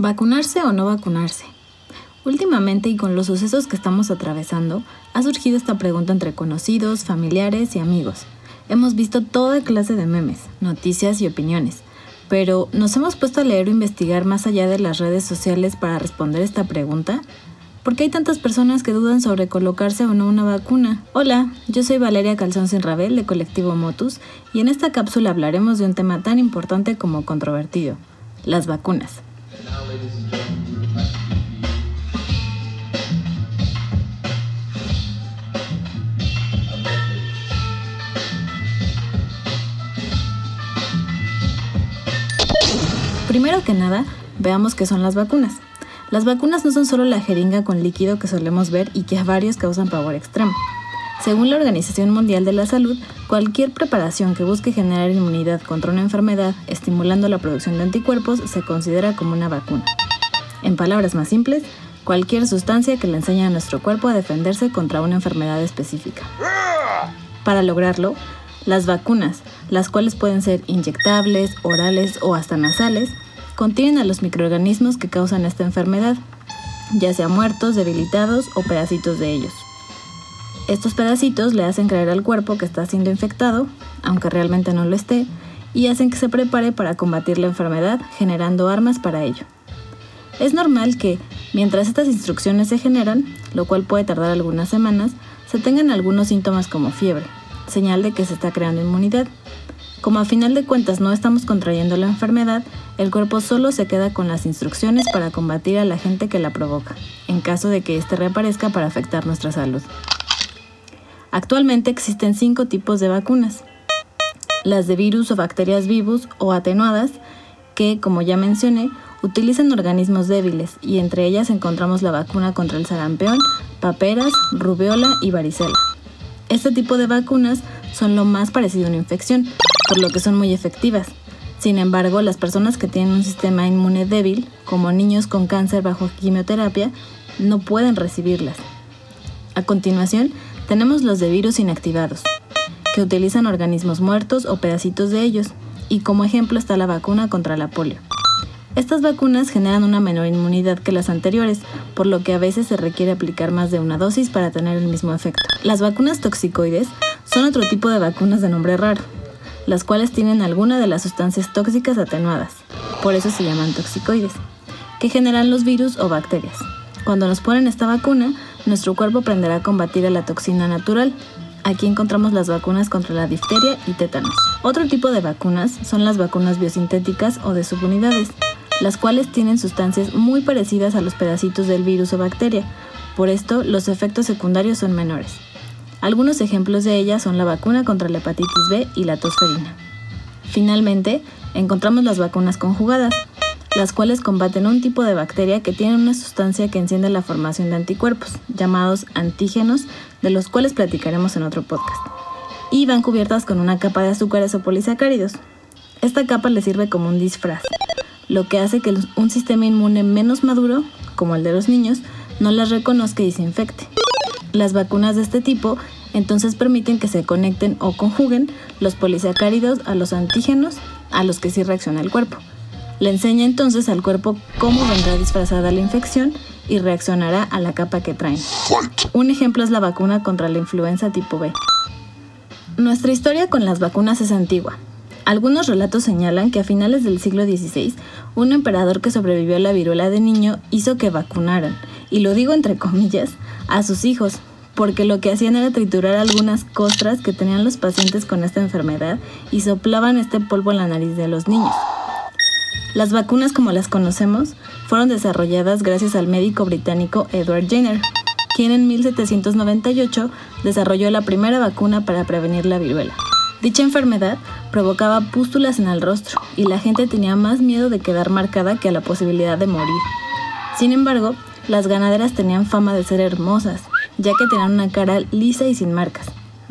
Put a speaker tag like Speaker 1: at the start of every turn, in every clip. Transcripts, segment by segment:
Speaker 1: ¿Vacunarse o no vacunarse? Últimamente y con los sucesos que estamos atravesando, ha surgido esta pregunta entre conocidos, familiares y amigos. Hemos visto toda clase de memes, noticias y opiniones, pero ¿nos hemos puesto a leer o investigar más allá de las redes sociales para responder esta pregunta? ¿Por qué hay tantas personas que dudan sobre colocarse o no una vacuna? Hola, yo soy Valeria Calzón Sinrabel de Colectivo Motus y en esta cápsula hablaremos de un tema tan importante como controvertido, las vacunas. Primero que nada, veamos qué son las vacunas. Las vacunas no son solo la jeringa con líquido que solemos ver y que a varios causan pavor extremo. Según la Organización Mundial de la Salud, cualquier preparación que busque generar inmunidad contra una enfermedad, estimulando la producción de anticuerpos, se considera como una vacuna. En palabras más simples, cualquier sustancia que le enseñe a nuestro cuerpo a defenderse contra una enfermedad específica. Para lograrlo, las vacunas, las cuales pueden ser inyectables, orales o hasta nasales, contienen a los microorganismos que causan esta enfermedad, ya sea muertos, debilitados o pedacitos de ellos. Estos pedacitos le hacen creer al cuerpo que está siendo infectado, aunque realmente no lo esté, y hacen que se prepare para combatir la enfermedad, generando armas para ello. Es normal que, mientras estas instrucciones se generan, lo cual puede tardar algunas semanas, se tengan algunos síntomas como fiebre, señal de que se está creando inmunidad. Como a final de cuentas no estamos contrayendo la enfermedad, el cuerpo solo se queda con las instrucciones para combatir a la gente que la provoca, en caso de que éste reaparezca para afectar nuestra salud. Actualmente existen cinco tipos de vacunas. Las de virus o bacterias vivos o atenuadas, que, como ya mencioné, utilizan organismos débiles y entre ellas encontramos la vacuna contra el sarampión, paperas, rubiola y varicela. Este tipo de vacunas son lo más parecido a una infección, por lo que son muy efectivas. Sin embargo, las personas que tienen un sistema inmune débil, como niños con cáncer bajo quimioterapia, no pueden recibirlas. A continuación, tenemos los de virus inactivados, que utilizan organismos muertos o pedacitos de ellos, y como ejemplo está la vacuna contra la polio. Estas vacunas generan una menor inmunidad que las anteriores, por lo que a veces se requiere aplicar más de una dosis para tener el mismo efecto. Las vacunas toxicoides son otro tipo de vacunas de nombre raro, las cuales tienen alguna de las sustancias tóxicas atenuadas, por eso se llaman toxicoides, que generan los virus o bacterias. Cuando nos ponen esta vacuna, nuestro cuerpo aprenderá a combatir a la toxina natural. Aquí encontramos las vacunas contra la difteria y tétanos. Otro tipo de vacunas son las vacunas biosintéticas o de subunidades, las cuales tienen sustancias muy parecidas a los pedacitos del virus o bacteria. Por esto, los efectos secundarios son menores. Algunos ejemplos de ellas son la vacuna contra la hepatitis B y la tosferina. Finalmente, encontramos las vacunas conjugadas, las cuales combaten un tipo de bacteria que tiene una sustancia que enciende la formación de anticuerpos, llamados antígenos, de los cuales platicaremos en otro podcast, y van cubiertas con una capa de azúcares o polisacáridos. Esta capa le sirve como un disfraz, lo que hace que un sistema inmune menos maduro, como el de los niños, no las reconozca y se infecte. Las vacunas de este tipo entonces permiten que se conecten o conjuguen los polisacáridos a los antígenos a los que sí reacciona el cuerpo. Le enseña entonces al cuerpo cómo vendrá disfrazada la infección y reaccionará a la capa que traen. Un ejemplo es la vacuna contra la influenza tipo B. Nuestra historia con las vacunas es antigua. Algunos relatos señalan que a finales del siglo XVI, un emperador que sobrevivió a la viruela de niño hizo que vacunaran, y lo digo entre comillas, a sus hijos, porque lo que hacían era triturar algunas costras que tenían los pacientes con esta enfermedad y soplaban este polvo en la nariz de los niños. Las vacunas como las conocemos fueron desarrolladas gracias al médico británico Edward Jenner, quien en 1798 desarrolló la primera vacuna para prevenir la viruela. Dicha enfermedad provocaba pústulas en el rostro y la gente tenía más miedo de quedar marcada que a la posibilidad de morir. Sin embargo, las ganaderas tenían fama de ser hermosas, ya que tenían una cara lisa y sin marcas.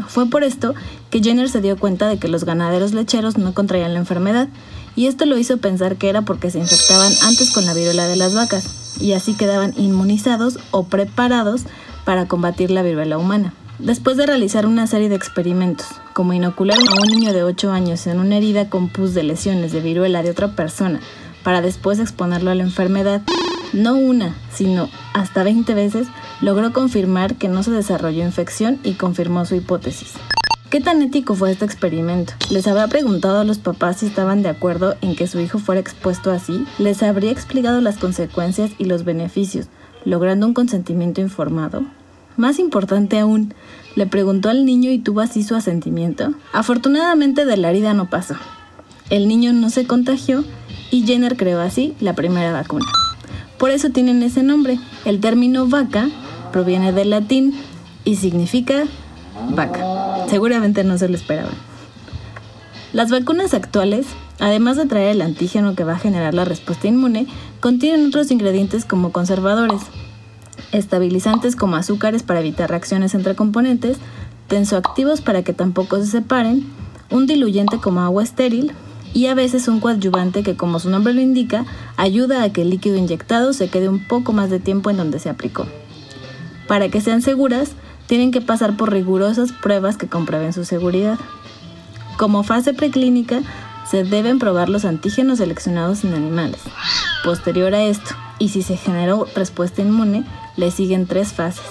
Speaker 1: Fue por esto que Jenner se dio cuenta de que los ganaderos lecheros no contraían la enfermedad y esto lo hizo pensar que era porque se infectaban antes con la viruela de las vacas, y así quedaban inmunizados o preparados para combatir la viruela humana. Después de realizar una serie de experimentos, como inocular a un niño de 8 años en una herida con pus de lesiones de viruela de otra persona, para después exponerlo a la enfermedad. No una, sino hasta 20 veces, logró confirmar que no se desarrolló infección y confirmó su hipótesis. ¿Qué tan ético fue este experimento? ¿Les habría preguntado a los papás si estaban de acuerdo en que su hijo fuera expuesto así? ¿Les habría explicado las consecuencias y los beneficios, logrando un consentimiento informado? Más importante aún, ¿le preguntó al niño y tuvo así su asentimiento? Afortunadamente de la herida no pasó. El niño no se contagió y Jenner creó así la primera vacuna. Por eso tienen ese nombre. El término vaca proviene del latín y significa vaca. Seguramente no se lo esperaban. Las vacunas actuales, además de traer el antígeno que va a generar la respuesta inmune, contienen otros ingredientes como conservadores, estabilizantes como azúcares para evitar reacciones entre componentes, tensoactivos para que tampoco se separen, un diluyente como agua estéril y a veces un coadyuvante que como su nombre lo indica, ayuda a que el líquido inyectado se quede un poco más de tiempo en donde se aplicó. Para que sean seguras, tienen que pasar por rigurosas pruebas que comprueben su seguridad. Como fase preclínica, se deben probar los antígenos seleccionados en animales. Posterior a esto, y si se generó respuesta inmune, le siguen tres fases.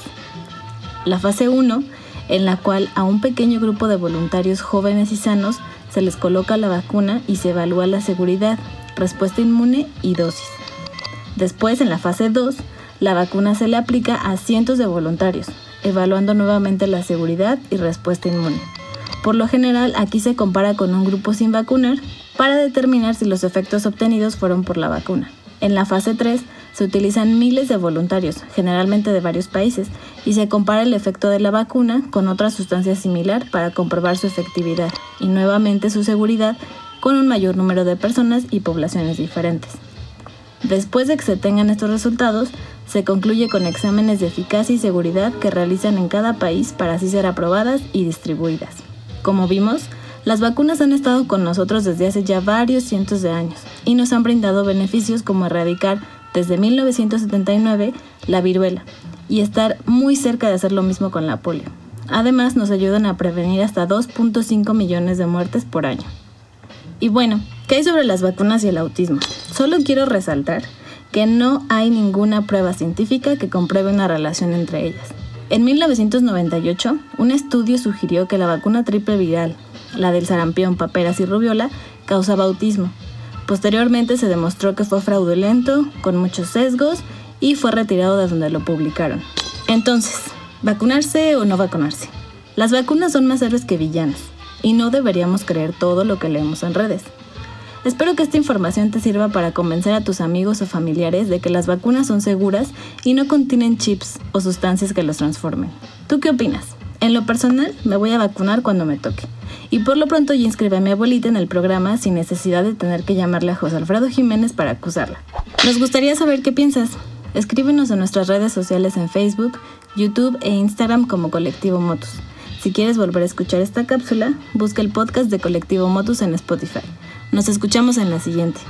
Speaker 1: La fase 1, en la cual a un pequeño grupo de voluntarios jóvenes y sanos se les coloca la vacuna y se evalúa la seguridad, respuesta inmune y dosis. Después, en la fase 2, la vacuna se le aplica a cientos de voluntarios, evaluando nuevamente la seguridad y respuesta inmune. Por lo general, aquí se compara con un grupo sin vacunar para determinar si los efectos obtenidos fueron por la vacuna. En la fase 3 se utilizan miles de voluntarios, generalmente de varios países, y se compara el efecto de la vacuna con otra sustancia similar para comprobar su efectividad y nuevamente su seguridad con un mayor número de personas y poblaciones diferentes. Después de que se tengan estos resultados, se concluye con exámenes de eficacia y seguridad que realizan en cada país para así ser aprobadas y distribuidas. Como vimos, las vacunas han estado con nosotros desde hace ya varios cientos de años y nos han brindado beneficios como erradicar desde 1979 la viruela y estar muy cerca de hacer lo mismo con la polio. Además nos ayudan a prevenir hasta 2.5 millones de muertes por año. Y bueno, ¿qué hay sobre las vacunas y el autismo? Solo quiero resaltar que no hay ninguna prueba científica que compruebe una relación entre ellas. En 1998, un estudio sugirió que la vacuna triple viral, la del sarampión, paperas y rubiola, causaba autismo. Posteriormente se demostró que fue fraudulento, con muchos sesgos, y fue retirado de donde lo publicaron. Entonces, ¿vacunarse o no vacunarse? Las vacunas son más héroes que villanos, y no deberíamos creer todo lo que leemos en redes. Espero que esta información te sirva para convencer a tus amigos o familiares de que las vacunas son seguras y no contienen chips o sustancias que los transformen. ¿Tú qué opinas? En lo personal, me voy a vacunar cuando me toque. Y por lo pronto ya inscribí a mi abuelita en el programa sin necesidad de tener que llamarle a José Alfredo Jiménez para acusarla. Nos gustaría saber qué piensas. Escríbenos en nuestras redes sociales en Facebook, YouTube e Instagram como Colectivo Motus. Si quieres volver a escuchar esta cápsula, busca el podcast de Colectivo Motus en Spotify. Nos escuchamos en la siguiente.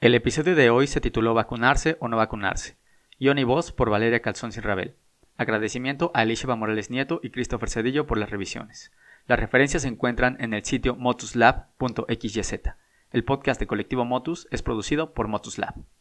Speaker 2: El episodio de hoy se tituló Vacunarse o no vacunarse. Guión y voz por Valeria Calzón Sin. Agradecimiento a Alicia Morales Nieto y Christopher Cedillo por las revisiones. Las referencias se encuentran en el sitio motuslab.xyz. El podcast de Colectivo Motus es producido por Motus Lab.